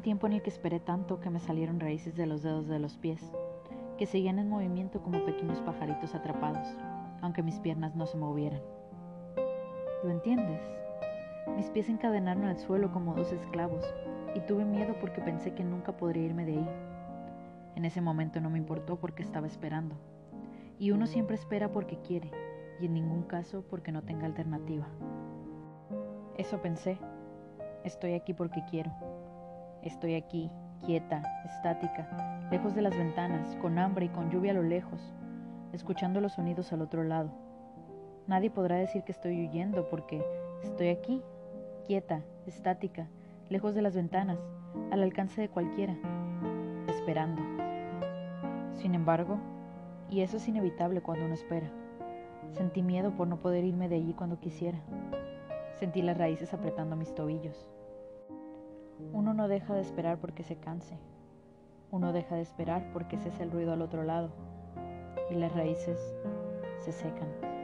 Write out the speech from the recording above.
tiempo en el que esperé tanto que me salieron raíces de los dedos de los pies, que seguían en movimiento como pequeños pajaritos atrapados, aunque mis piernas no se movieran. ¿Lo entiendes? Mis pies encadenaron al suelo como dos esclavos, y tuve miedo porque pensé que nunca podría irme de ahí. En ese momento no me importó porque estaba esperando, y uno siempre espera porque quiere, y en ningún caso porque no tenga alternativa. Eso pensé. Estoy aquí porque quiero. Estoy aquí, quieta, estática, lejos de las ventanas, con hambre y con lluvia a lo lejos, escuchando los sonidos al otro lado. Nadie podrá decir que estoy huyendo porque estoy aquí, quieta, estática, lejos de las ventanas, al alcance de cualquiera, esperando. Sin embargo, y eso es inevitable cuando uno espera, sentí miedo por no poder irme de allí cuando quisiera. Sentí las raíces apretando mis tobillos. Uno no deja de esperar porque se canse. Uno deja de esperar porque cese el ruido al otro lado. Y las raíces se secan.